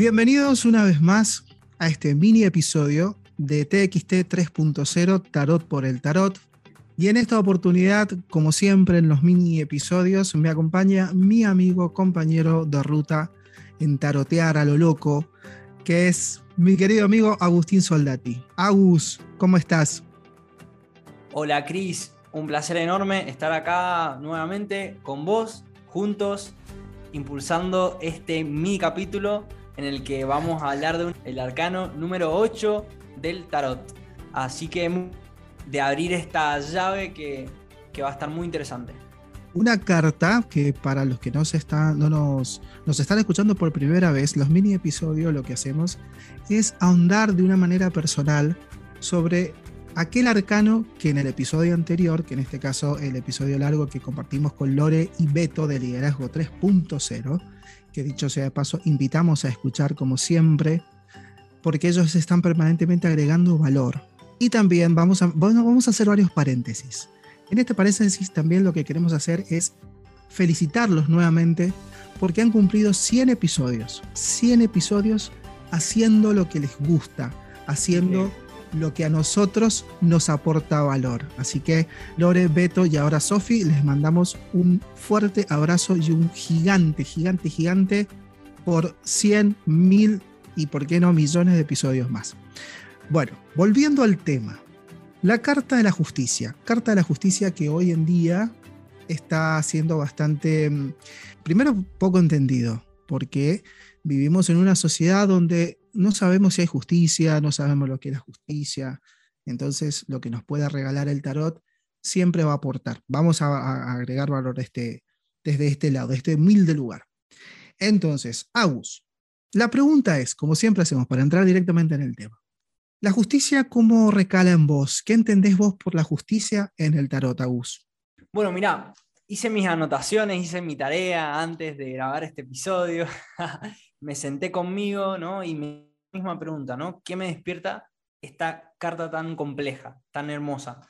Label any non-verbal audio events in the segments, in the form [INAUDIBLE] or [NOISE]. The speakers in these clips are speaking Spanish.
Bienvenidos una vez más a este mini episodio de TXT 3.0 Tarot por el Tarot. Y en esta oportunidad, como siempre en los mini episodios, me acompaña mi amigo, compañero de ruta en tarotear a lo loco, que es mi querido amigo Agustín Soldati. Agus, ¿cómo estás? Hola Cris, un placer enorme estar acá nuevamente con vos, juntos, impulsando este mini capítulo en el que vamos a hablar del el arcano número 8 del tarot. Así que de abrir esta llave que, que va a estar muy interesante. Una carta que para los que no, se no nos, nos están escuchando por primera vez, los mini episodios lo que hacemos es ahondar de una manera personal sobre aquel arcano que en el episodio anterior, que en este caso el episodio largo que compartimos con Lore y Beto de Liderazgo 3.0, que dicho sea de paso, invitamos a escuchar como siempre, porque ellos están permanentemente agregando valor. Y también vamos a, vamos a hacer varios paréntesis. En este paréntesis también lo que queremos hacer es felicitarlos nuevamente porque han cumplido 100 episodios. 100 episodios haciendo lo que les gusta, haciendo lo que a nosotros nos aporta valor. Así que Lore, Beto y ahora Sofi, les mandamos un fuerte abrazo y un gigante, gigante, gigante por 100, mil y por qué no millones de episodios más. Bueno, volviendo al tema. La Carta de la Justicia. Carta de la Justicia que hoy en día está siendo bastante, mm, primero poco entendido, porque vivimos en una sociedad donde no sabemos si hay justicia, no sabemos lo que es la justicia. Entonces, lo que nos pueda regalar el tarot siempre va a aportar. Vamos a, agregar valor este, desde este lado, desde este humilde lugar. Entonces, Agus, la pregunta es, como siempre hacemos, para entrar directamente en el tema. ¿La justicia cómo recala en vos? ¿Qué entendés vos por la justicia en el tarot, Agus? Bueno, mira, hice mis anotaciones, hice mi tarea antes de grabar este episodio. [LAUGHS] me senté conmigo, ¿no? Y me misma pregunta, ¿no? ¿Qué me despierta esta carta tan compleja, tan hermosa?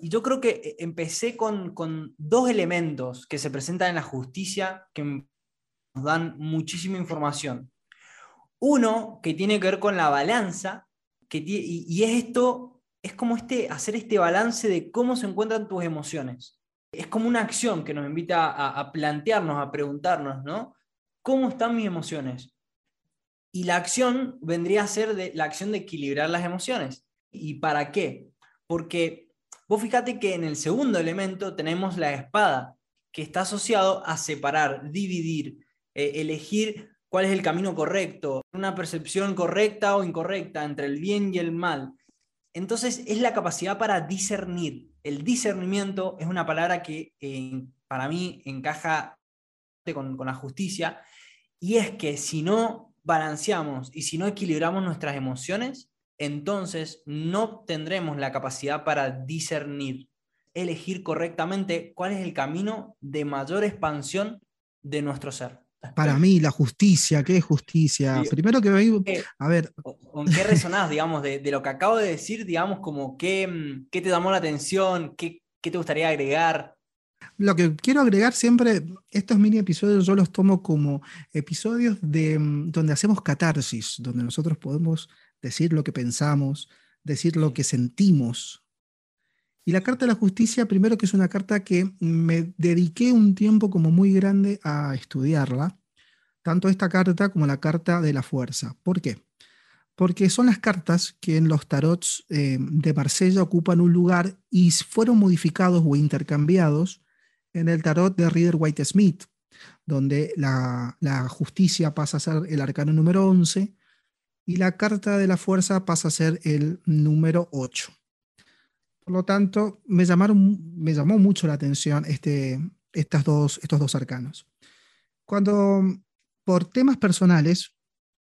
Y yo creo que eh, empecé con, con dos elementos que se presentan en la justicia que nos dan muchísima información. Uno que tiene que ver con la balanza, que y, y, es esto, es como este, hacer este balance de cómo se encuentran tus emociones. Es como una acción que nos invita a, a plantearnos, a preguntarnos, ¿no? ¿Cómo están mis emociones? Y la acción vendría a ser de, la acción de equilibrar las emociones. ¿Y para qué? Porque vos fíjate que en el segundo elemento tenemos la espada, que está asociado a separar, dividir, eh, elegir cuál es el camino correcto, una percepción correcta o incorrecta entre el bien y el mal. Entonces es la capacidad para discernir. El discernimiento es una palabra que para mí encaja con la justicia y es que si no balanceamos y si no equilibramos nuestras emociones, entonces no tendremos la capacidad para discernir, elegir correctamente cuál es el camino de mayor expansión de nuestro ser. Para mí, la justicia, ¿qué es justicia? Primero que veo, a ver. ¿Con qué resonás, digamos, de, lo que acabo de decir, digamos, como qué, mm, qué te llamó la atención, qué, qué te gustaría agregar? Lo que quiero agregar siempre, estos mini episodios yo los tomo como episodios de, mm, donde hacemos catarsis, donde nosotros podemos decir lo que pensamos, decir lo que sentimos. Y la Carta de la Justicia, primero que es una carta que me dediqué un tiempo como muy grande a estudiarla, tanto esta carta como la Carta de la Fuerza. ¿Por qué? Porque son las cartas que en los tarots eh, de Marsella ocupan un lugar y fueron modificados o intercambiados en el tarot de Reader White Smith, donde la, justicia pasa a ser el arcano número 11 y la carta de la fuerza pasa a ser el número 8. Por lo tanto, me, llamaron, me llamó mucho la atención este, estas dos, estos dos arcanos. Cuando por temas personales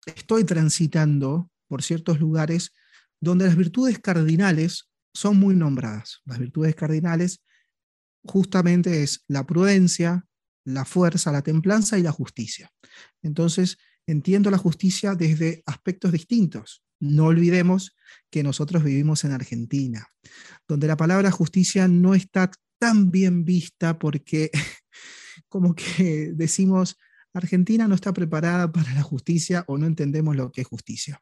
estoy transitando por ciertos lugares donde las virtudes cardinales son muy nombradas. Las virtudes cardinales justamente es la prudencia, la fuerza, la templanza y la justicia. Entonces, entiendo la justicia desde aspectos distintos. No olvidemos que nosotros vivimos en Argentina, donde la palabra justicia no está tan bien vista porque [LAUGHS] como que decimos, Argentina no está preparada para la justicia o no entendemos lo que es justicia.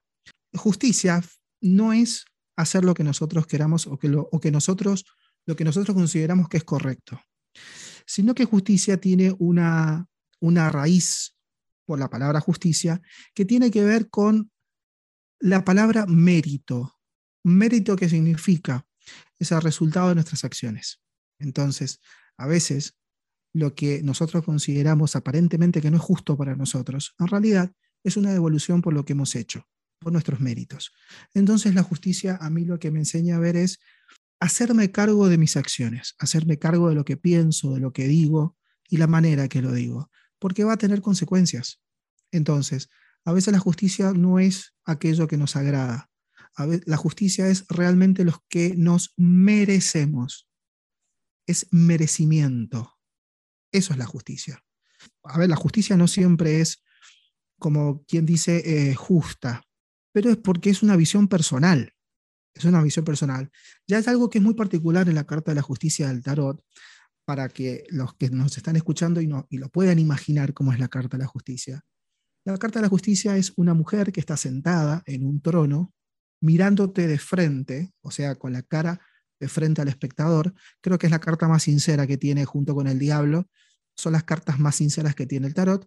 Justicia no es hacer lo que nosotros queramos o que, lo, que nosotros, lo que nosotros consideramos que es correcto, sino que justicia tiene una, una raíz por la palabra justicia que tiene que ver con la palabra mérito. Mérito que significa es el resultado de nuestras acciones. Entonces, a veces lo que nosotros consideramos aparentemente que no es justo para nosotros, en realidad es una devolución por lo que hemos hecho, por nuestros méritos. Entonces la justicia a mí lo que me enseña a ver es hacerme cargo de mis acciones, hacerme cargo de lo que pienso, de lo que digo y la manera que lo digo, porque va a tener consecuencias. Entonces, a veces la justicia no es aquello que nos agrada. la justicia es realmente lo que nos merecemos. Es merecimiento. Eso es la justicia. A ver, la justicia no siempre es, como quien dice, eh, justa, pero es porque es una visión personal. Es una visión personal. Ya es algo que es muy particular en la Carta de la Justicia del Tarot, para que los que nos están escuchando y, no, y lo puedan imaginar cómo es la Carta de la Justicia. La Carta de la Justicia es una mujer que está sentada en un trono, mirándote de frente, o sea, con la cara de frente al espectador. Creo que es la carta más sincera que tiene junto con el diablo. Son las cartas más sinceras que tiene el tarot.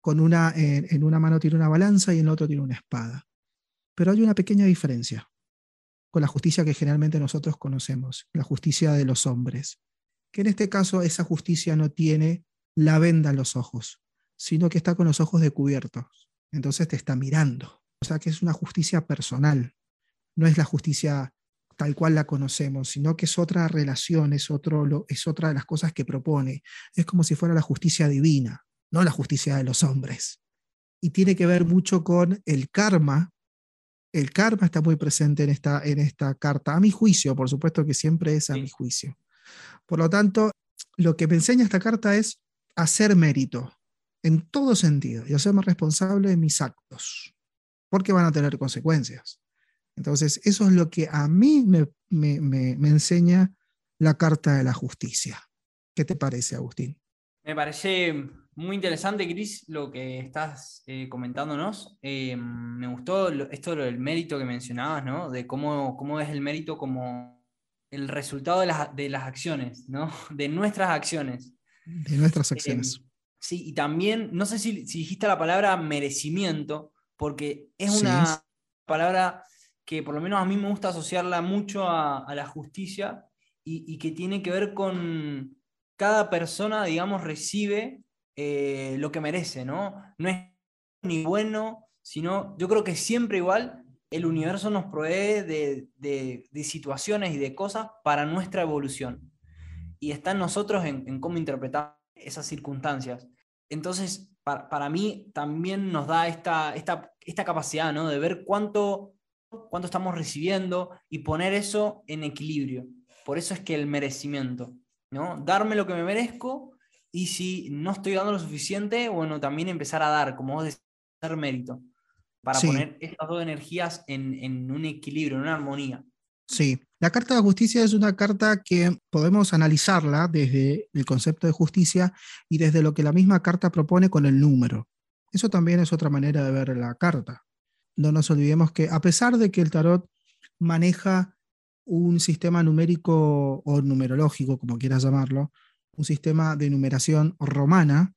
Con una, en, una mano tiene una balanza y en la otra tiene una espada. Pero hay una pequeña diferencia con la justicia que generalmente nosotros conocemos, la justicia de los hombres. Que en este caso esa justicia no tiene la venda en los ojos, sino que está con los ojos descubiertos. Entonces te está mirando. O sea que es una justicia personal. No es la justicia tal cual la conocemos, sino que es otra relación, es, otro, es otra de las cosas que propone. Es como si fuera la justicia divina, no la justicia de los hombres. Y tiene que ver mucho con el karma. El karma está muy presente en esta, en esta carta, a mi juicio, por supuesto que siempre es a mi juicio. Por lo tanto, lo que me enseña esta carta es hacer mérito, en todo sentido, y hacerme responsable de mis actos, porque van a tener consecuencias. Entonces, eso es lo que a mí me, enseña la Carta de la Justicia. ¿Qué te parece, Agustín? Me parece muy interesante, Cris, lo que estás eh, comentándonos. Eh, me gustó esto del mérito que mencionabas, ¿no? De cómo, cómo es el mérito como el resultado de las, de las acciones, ¿no? [LAUGHS] De nuestras acciones. De nuestras acciones. Eh, sí, y también, no sé si, dijiste la palabra merecimiento, porque es una palabra que por lo menos a mí me gusta asociarla mucho a, la justicia y, que tiene que ver con cada persona, digamos, recibe eh, lo que merece, ¿no? No es ni bueno, sino yo creo que siempre igual el universo nos provee de, situaciones y de cosas para nuestra evolución. Y está en nosotros en, cómo interpretar esas circunstancias. Entonces, para, mí también nos da esta, esta, esta capacidad ¿no? de ver cuánto cuánto estamos recibiendo y poner eso en equilibrio. Por eso es que el merecimiento, ¿no? Darme lo que me merezco y si no estoy dando lo suficiente, bueno, también empezar a dar, como vos decís, dar mérito, para poner estas dos energías en, en un equilibrio, en una armonía. Sí, la Carta de Justicia es una carta que podemos analizarla desde el concepto de justicia y desde lo que la misma carta propone con el número. Eso también es otra manera de ver la carta no nos olvidemos que a pesar de que el tarot maneja un sistema numérico o numerológico, como quieras llamarlo, un sistema de numeración romana,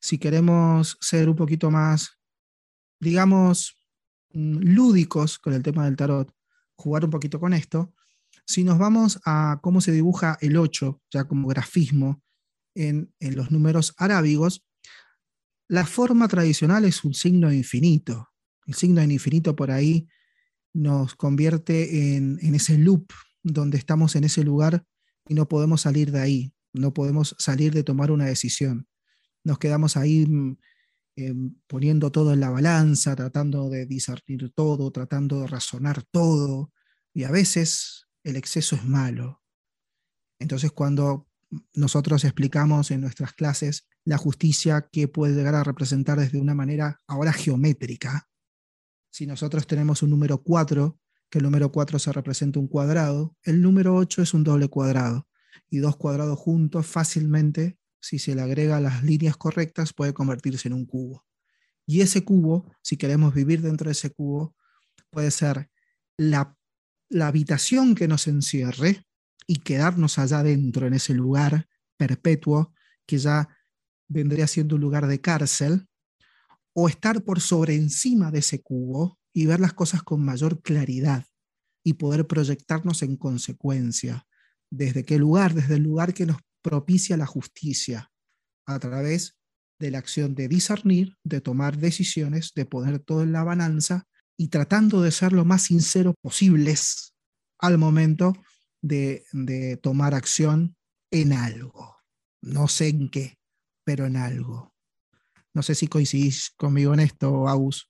si queremos ser un poquito más, digamos, mm, lúdicos con el tema del tarot, jugar un poquito con esto, si nos vamos a cómo se dibuja el 8, ya como grafismo, en, en los números arábigos, la forma tradicional es un signo infinito, el signo en infinito por ahí nos convierte en, ese loop donde estamos en ese lugar y no podemos salir de ahí, no podemos salir de tomar una decisión. Nos quedamos ahí mm, em, poniendo todo en la balanza, tratando de discernir todo, tratando de razonar todo, y a veces el exceso es malo. Entonces cuando nosotros explicamos en nuestras clases la justicia que puede llegar a representar desde una manera ahora geométrica, si nosotros tenemos un número 4, que el número 4 se representa un cuadrado, el número 8 es un doble cuadrado. Y dos cuadrados juntos fácilmente si se le agrega las líneas correctas, puede convertirse en un cubo. Y ese cubo, si queremos vivir dentro de ese cubo, puede ser la, la habitación que nos encierre y quedarnos allá adentro, en ese lugar perpetuo, que ya vendría siendo un lugar de cárcel, o estar por sobre encima de ese cubo y ver las cosas con mayor claridad y poder proyectarnos en consecuencia. ¿Desde qué lugar? Desde el lugar que nos propicia la justicia, a través de la acción de discernir, de tomar decisiones, de poner todo en la balanza y tratando de ser lo más sincero posibles al momento de, de tomar acción en algo. No sé en qué, pero en algo. No sé si coincidís conmigo en esto, Agus.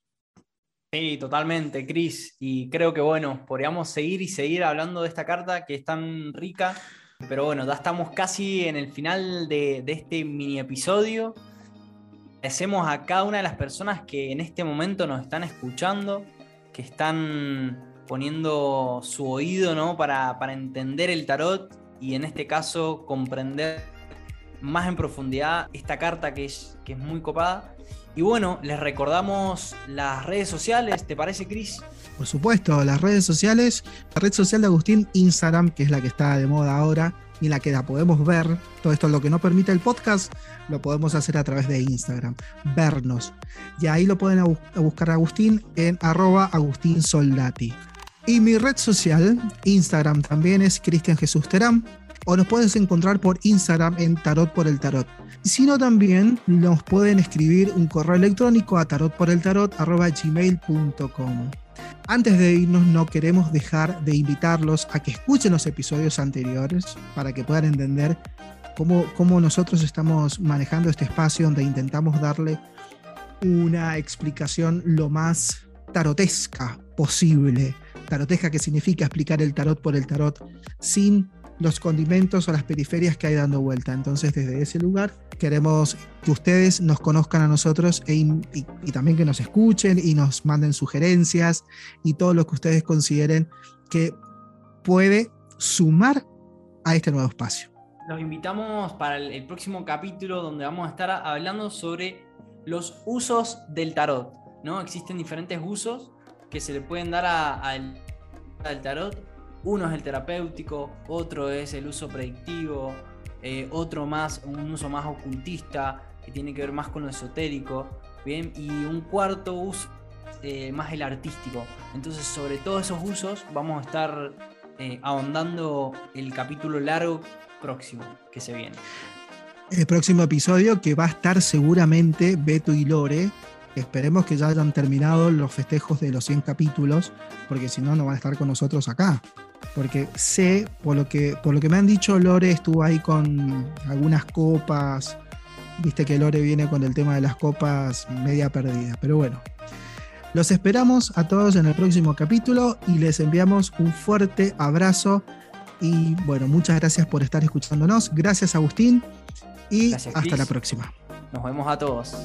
Sí, totalmente, Cris. Y creo que bueno, podríamos seguir y seguir hablando de esta carta que es tan rica. Pero bueno, ya estamos casi en el final de, este mini episodio. Agradecemos a cada una de las personas que en este momento nos están escuchando, que están poniendo su oído ¿no? para, para entender el tarot y en este caso comprender más en profundidad esta carta que es, que es muy copada. Y bueno, les recordamos las redes sociales, ¿te parece, Cris? Por supuesto, las redes sociales, la red social de Agustín, Instagram, que es la que está de moda ahora y la que la podemos ver. Todo esto lo que no permite el podcast, lo podemos hacer a través de Instagram, vernos. Y ahí lo pueden buscar Agustín en arroba Agustín Soldati. Y mi red social, Instagram también es Cristian Jesús Terán o nos puedes encontrar por Instagram en Tarot por el Tarot. Sino también nos pueden escribir un correo electrónico a tarotporeltarot.gmail.com. Antes de irnos, no queremos dejar de invitarlos a que escuchen los episodios anteriores para que puedan entender cómo, cómo nosotros estamos manejando este espacio donde intentamos darle una explicación lo más tarotesca posible. Tarotesca que significa explicar el tarot por el tarot sin los condimentos o las periferias que hay dando vuelta. Entonces, desde ese lugar queremos que ustedes nos conozcan a nosotros e y, también que nos escuchen y nos manden sugerencias y todo lo que ustedes consideren que puede sumar a este nuevo espacio. Los invitamos para el, próximo capítulo donde vamos a estar hablando sobre los usos del tarot. ¿no? Existen diferentes usos que se le pueden dar al tarot uno es el terapéutico, otro es el uso predictivo, eh, otro más, un uso más ocultista, que tiene que ver más con lo esotérico, ¿bien? Y un cuarto uso eh, más el artístico. Entonces, sobre todos esos usos vamos a estar eh, ahondando el capítulo largo próximo que se viene. El próximo episodio que va a estar seguramente Beto y Lore. Esperemos que ya hayan terminado los festejos de los 100 capítulos, porque si no, no van a estar con nosotros acá porque sé, por lo que, por lo que me han dicho, Lore estuvo ahí con algunas copas. Viste que Lore viene con el tema de las copas media perdida. Pero bueno, los esperamos a todos en el próximo capítulo y les enviamos un fuerte abrazo. Y bueno, muchas gracias por estar escuchándonos. Gracias Agustín y hasta la próxima. Nos vemos a todos.